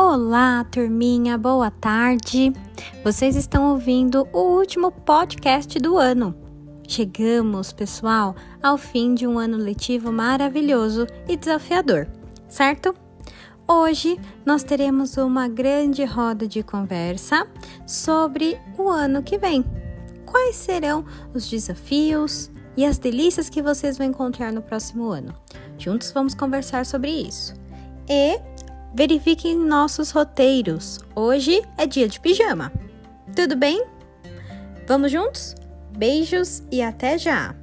Olá, turminha, boa tarde. Vocês estão ouvindo o último podcast do ano. Chegamos, pessoal, ao fim de um ano letivo maravilhoso e desafiador, certo? Hoje nós teremos uma grande roda de conversa sobre o ano que vem. Quais serão os desafios e as delícias que vocês vão encontrar no próximo ano? Juntos vamos conversar sobre isso. E Verifiquem nossos roteiros. Hoje é dia de pijama. Tudo bem? Vamos juntos? Beijos e até já!